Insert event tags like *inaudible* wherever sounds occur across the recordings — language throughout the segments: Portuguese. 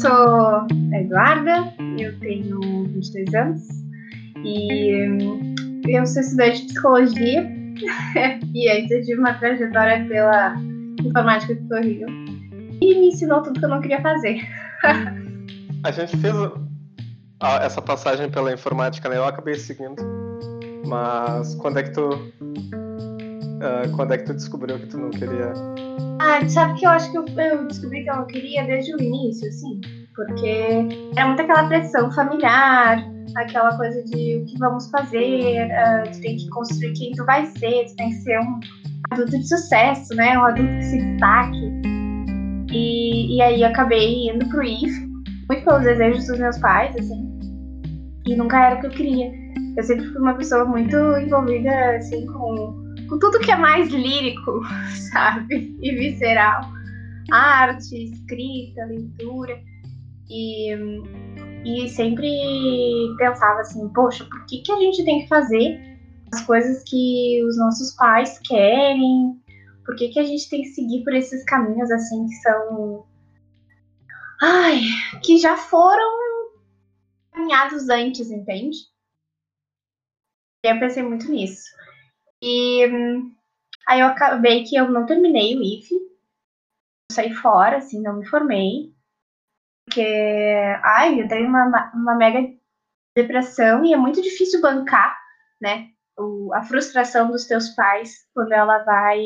sou a Eduarda, eu tenho 22 anos e hum, eu sou estudante de psicologia *laughs* e eu tive uma trajetória pela informática do Rio e me ensinou tudo que eu não queria fazer. *laughs* a gente fez essa passagem pela informática, né? Eu acabei seguindo. Mas quando é que tu. Uh, quando é que tu descobriu que tu não queria ah, sabe que eu acho que eu, eu descobri que eu não queria desde o início, assim, porque era muito aquela pressão familiar, aquela coisa de o que vamos fazer, uh, tu tem que construir quem tu vai ser, tu tem que ser um adulto de sucesso, né? Um adulto que se destaque. E, e aí eu acabei indo pro IF, muito pelos desejos dos meus pais, assim, e nunca era o que eu queria. Eu sempre fui uma pessoa muito envolvida, assim, com com tudo que é mais lírico, *laughs* sabe? E visceral. Arte, escrita, leitura. E, e sempre pensava assim, poxa, por que, que a gente tem que fazer as coisas que os nossos pais querem? Por que, que a gente tem que seguir por esses caminhos assim que são. Ai, que já foram caminhados antes, entende? Eu pensei muito nisso. E aí eu acabei que eu não terminei o IF, saí fora, assim, não me formei, porque, ai, eu tenho uma, uma mega depressão e é muito difícil bancar, né, o, a frustração dos teus pais quando ela vai,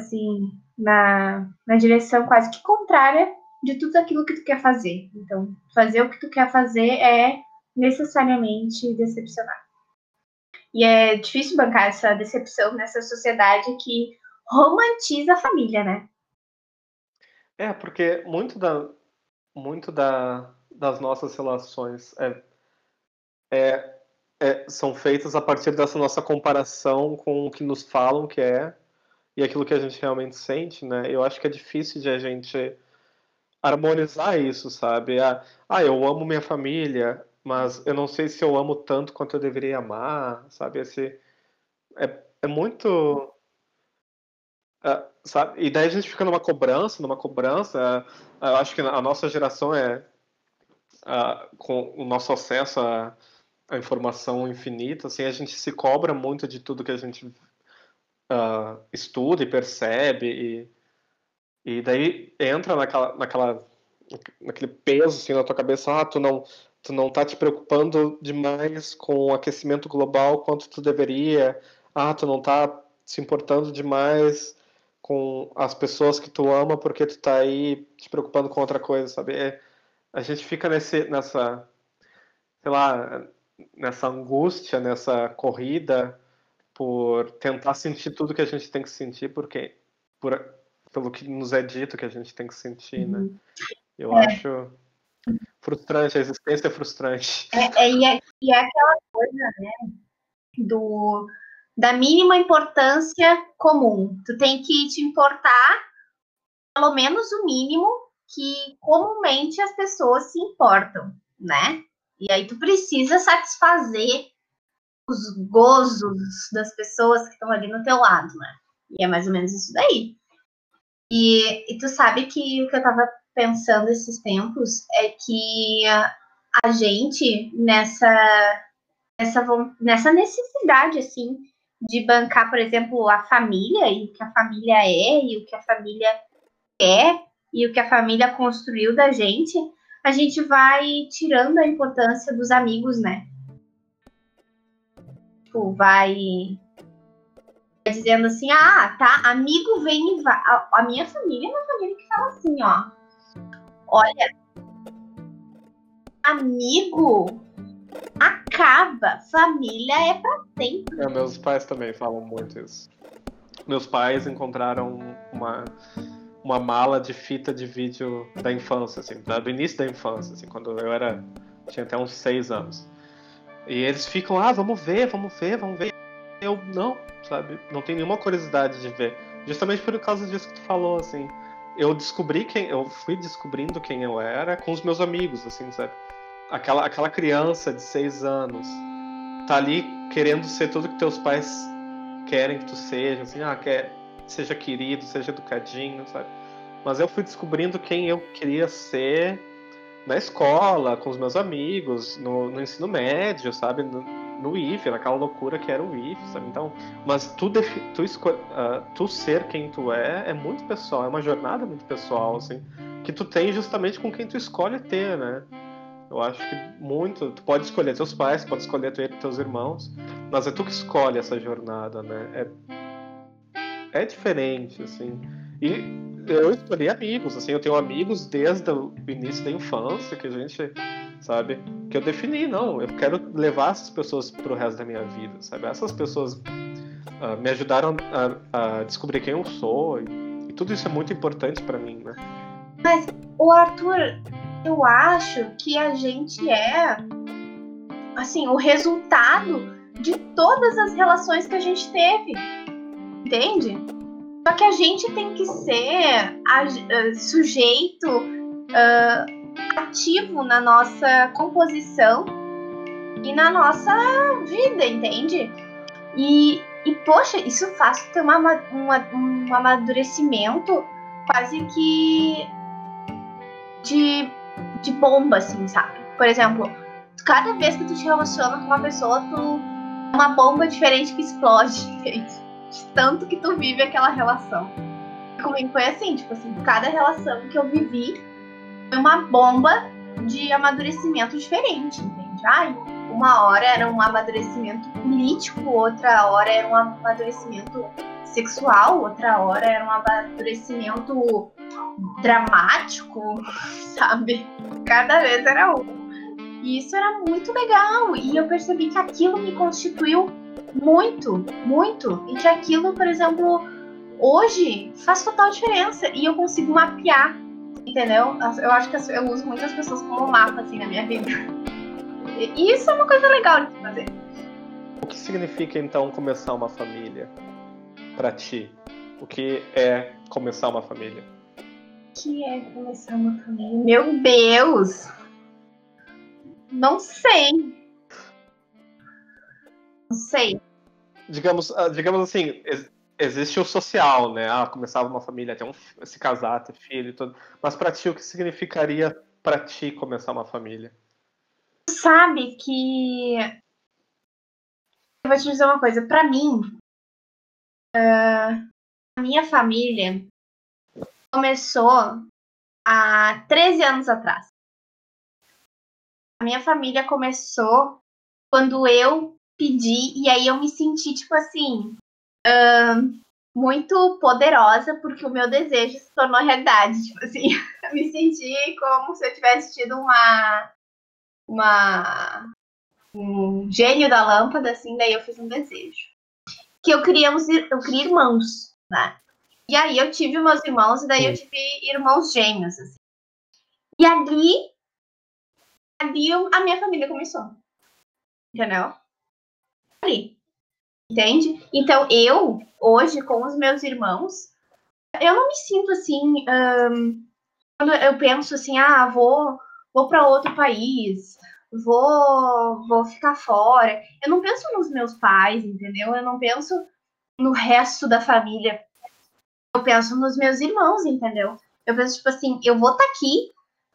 assim, na, na direção quase que contrária de tudo aquilo que tu quer fazer. Então, fazer o que tu quer fazer é necessariamente decepcionar. E é difícil bancar essa decepção nessa sociedade que romantiza a família, né? É, porque muito da, muito da, das nossas relações é, é, é, são feitas a partir dessa nossa comparação com o que nos falam que é e aquilo que a gente realmente sente, né? Eu acho que é difícil de a gente harmonizar isso, sabe? Ah, ah eu amo minha família, mas eu não sei se eu amo tanto quanto eu deveria amar, sabe? Esse, é, é muito. Uh, sabe? E daí a gente fica numa cobrança, numa cobrança. Uh, eu acho que a nossa geração é. Uh, com o nosso acesso à, à, informação infinita, assim, a gente se cobra muito de tudo que a gente estuda e percebe. E, e daí entra naquela, naquela, naquele peso assim, na tua cabeça: ah, tu não tu não tá te preocupando demais com o aquecimento global quanto tu deveria. Ah, tu não tá se importando demais com as pessoas que tu ama porque tu tá aí te preocupando com outra coisa, sabe? É, a gente fica nesse, nessa, sei lá, nessa angústia, nessa corrida por tentar sentir tudo que a gente tem que sentir, porque por, pelo que nos é dito que a gente tem que sentir, né? Uhum. Eu é. acho Frustrante, a existência é frustrante. É, é, e, é, e é aquela coisa, né? Do, da mínima importância comum. Tu tem que te importar pelo menos o mínimo que comumente as pessoas se importam, né? E aí tu precisa satisfazer os gozos das pessoas que estão ali no teu lado, né? E é mais ou menos isso daí. E, e tu sabe que o que eu tava pensando esses tempos é que a, a gente nessa, nessa nessa necessidade assim de bancar, por exemplo, a família e o que a família é e o que a família é e o que a família construiu da gente, a gente vai tirando a importância dos amigos, né? Tipo, vai dizendo assim, ah, tá, amigo vem e vai. A, a minha família é uma família que fala assim, ó, Olha, amigo acaba, família é pra sempre. É, meus pais também falam muito isso. Meus pais encontraram uma, uma mala de fita de vídeo da infância, assim, do início da infância, assim, quando eu era. tinha até uns seis anos. E eles ficam, ah, vamos ver, vamos ver, vamos ver. Eu não, sabe? Não tenho nenhuma curiosidade de ver. Justamente por causa disso que tu falou, assim eu descobri quem. Eu fui descobrindo quem eu era com os meus amigos, assim, sabe? Aquela, aquela criança de seis anos tá ali querendo ser tudo que teus pais querem que tu seja, assim, ah, quer, seja querido, seja educadinho, sabe? mas eu fui descobrindo quem eu queria ser na escola, com os meus amigos, no, no ensino médio, sabe? No, no IF, naquela loucura que era o IF, sabe? Então, mas tu, tu, uh, tu ser quem tu é é muito pessoal, é uma jornada muito pessoal, assim, que tu tem justamente com quem tu escolhe ter, né? Eu acho que muito. Tu pode escolher teus pais, pode escolher teus irmãos, mas é tu que escolhe essa jornada, né? É, é diferente, assim. E eu escolhi amigos, assim, eu tenho amigos desde o início da infância que a gente, sabe, que eu defini, não, eu quero levar essas pessoas pro resto da minha vida, sabe? Essas pessoas uh, me ajudaram a, a, descobrir quem eu sou e, e tudo isso é muito importante para mim, né? Mas, o Arthur, eu acho que a gente é, assim, o resultado de todas as relações que a gente teve, entende? Só que a gente tem que ser uh, sujeito uh, ativo na nossa composição e na nossa vida, entende? E, e poxa, isso faz ter uma, uma, um amadurecimento quase que de, de bomba, assim, sabe? Por exemplo, cada vez que tu te relaciona com uma pessoa, tu é uma bomba diferente que explode, *laughs* entende? de tanto que tu vive aquela relação. Comigo foi assim, tipo assim, cada relação que eu vivi foi uma bomba de amadurecimento diferente, entende? Ai, uma hora era um amadurecimento político, outra hora era um amadurecimento sexual, outra hora era um amadurecimento dramático, sabe? Cada vez era um. E isso era muito legal. E eu percebi que aquilo me constituiu muito, muito. E que aquilo, por exemplo, hoje faz total diferença. E eu consigo mapear, entendeu? Eu acho que eu uso muitas pessoas como mapa, assim, na minha vida. E isso é uma coisa legal de fazer. O que significa, então, começar uma família? para ti? O que é começar uma família? O que é começar uma família? Meu Deus! Não sei. Não sei. Digamos, ah, digamos assim, existe o social, né? Ah, começava uma família, ter um, se casar, ter filho e tudo. Mas para ti, o que significaria para ti começar uma família? Sabe que. Eu vou te dizer uma coisa. Para mim, uh, a minha família começou há 13 anos atrás. A minha família começou quando eu pedi, e aí eu me senti, tipo assim, uh, muito poderosa, porque o meu desejo se tornou realidade. Tipo assim, *laughs* me senti como se eu tivesse tido uma. uma um gênio da lâmpada, assim, daí eu fiz um desejo. Que eu queria, eu queria irmãos, né? E aí eu tive meus irmãos, e daí eu tive irmãos gêmeos, assim. E ali, ali a minha família começou. Entendeu? ali. Entende? Então, eu, hoje, com os meus irmãos, eu não me sinto assim. Um, quando eu penso assim, ah, vou, vou para outro país, vou, vou ficar fora. Eu não penso nos meus pais, entendeu? Eu não penso no resto da família. Eu penso nos meus irmãos, entendeu? Eu penso, tipo assim, eu vou estar tá aqui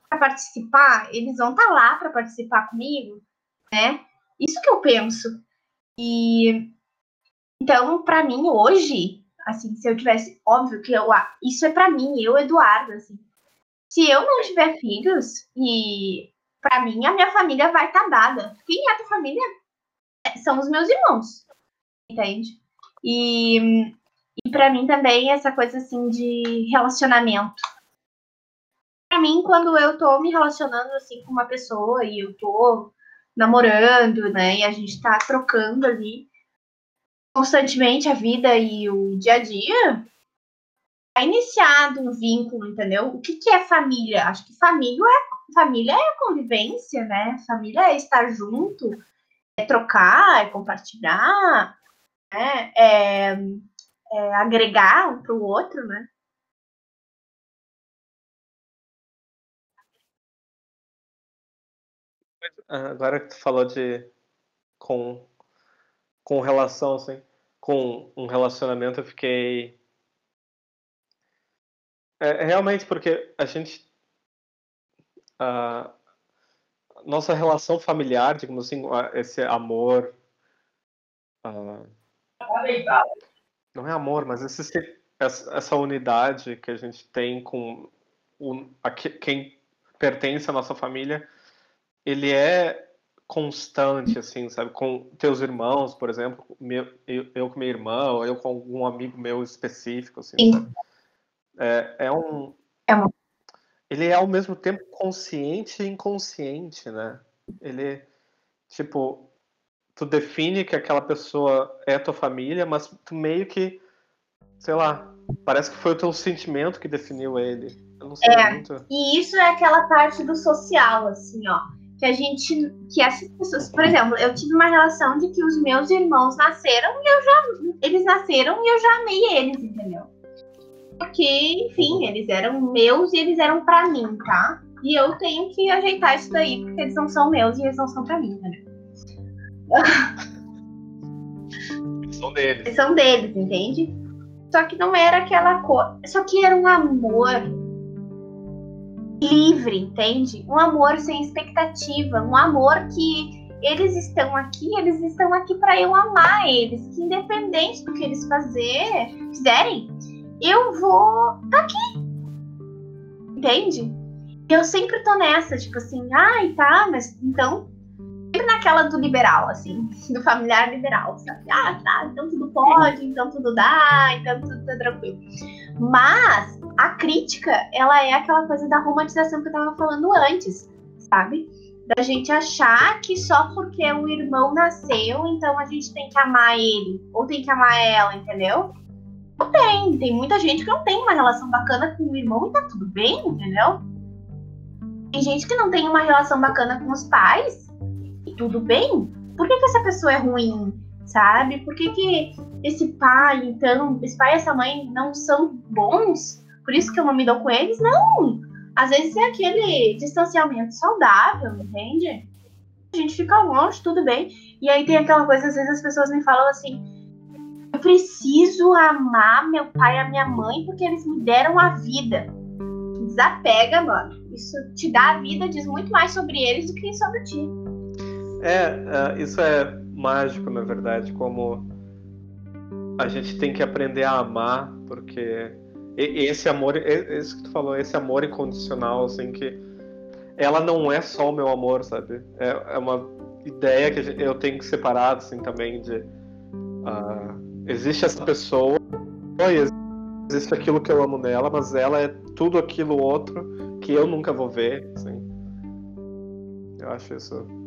para participar, eles vão estar tá lá para participar comigo, né? Isso que eu penso. E então, para mim hoje, assim, se eu tivesse, óbvio que eu, ah, isso é para mim, eu, Eduardo, assim. Se eu não tiver filhos e para mim a minha família vai estar tá dada. Quem é a tua família? É, são os meus irmãos. Entende? E, e para mim também essa coisa assim de relacionamento. Para mim, quando eu tô me relacionando assim com uma pessoa e eu tô namorando, né? E a gente tá trocando ali constantemente a vida e o dia a dia, é iniciado um vínculo, entendeu? O que, que é família? Acho que família é, família é convivência, né? Família é estar junto, é trocar, é compartilhar, né? é, é agregar um para o outro, né? Agora que tu falou de com com relação assim, com um relacionamento, eu fiquei é, realmente porque a gente a nossa relação familiar, digamos assim, esse amor uh, não é amor, mas esse, essa unidade que a gente tem com o, a, quem pertence à nossa família, ele é constante, assim, sabe? Com teus irmãos, por exemplo, meu, eu, eu, com minha irmã, ou eu com algum amigo meu específico, assim, é, é, um... É uma... Ele é ao mesmo tempo consciente e inconsciente, né? Ele, tipo, tu define que aquela pessoa é tua família, mas tu meio que, sei lá, parece que foi o teu sentimento que definiu ele. Eu não sei é, muito. E isso é aquela parte do social, assim, ó. Que a gente. Que essas pessoas. Por exemplo, eu tive uma relação de que os meus irmãos nasceram e eu já. Eles nasceram e eu já amei eles, entendeu? Porque, enfim, eles eram meus e eles eram para mim, tá? E eu tenho que ajeitar isso daí, porque eles não são meus e eles não são pra mim, entendeu? São deles. São deles, entende? Só que não era aquela cor. Só que era um amor livre, entende? Um amor sem expectativa, um amor que eles estão aqui, eles estão aqui para eu amar eles, que independente do que eles fazer, fizerem, eu vou tá aqui. Entende? Eu sempre tô nessa, tipo assim, ai, tá, mas então naquela do liberal, assim, do familiar liberal, sabe? Ah, tá, então tudo pode, então tudo dá, então tudo tá tranquilo. Mas a crítica, ela é aquela coisa da romantização que eu tava falando antes, sabe? Da gente achar que só porque o irmão nasceu, então a gente tem que amar ele, ou tem que amar ela, entendeu? Não tem, tem muita gente que não tem uma relação bacana com o irmão e tá tudo bem, entendeu? Tem gente que não tem uma relação bacana com os pais tudo bem. Por que, que essa pessoa é ruim? Sabe? Por que, que esse pai, então, esse pai e essa mãe não são bons? Por isso que eu não me dou com eles? Não! Às vezes é aquele distanciamento saudável, entende? A gente fica longe, tudo bem. E aí tem aquela coisa, às vezes as pessoas me falam assim: eu preciso amar meu pai e a minha mãe porque eles me deram a vida. Desapega, mano. Isso te dá a vida, diz muito mais sobre eles do que sobre ti. É, é, isso é mágico, na verdade, como a gente tem que aprender a amar, porque esse amor, esse que tu falou, esse amor incondicional, assim, que ela não é só o meu amor, sabe? É, é uma ideia que eu tenho que separar, assim, também de uh, existe essa pessoa existe aquilo que eu amo nela, mas ela é tudo aquilo outro que eu nunca vou ver, assim. Eu acho isso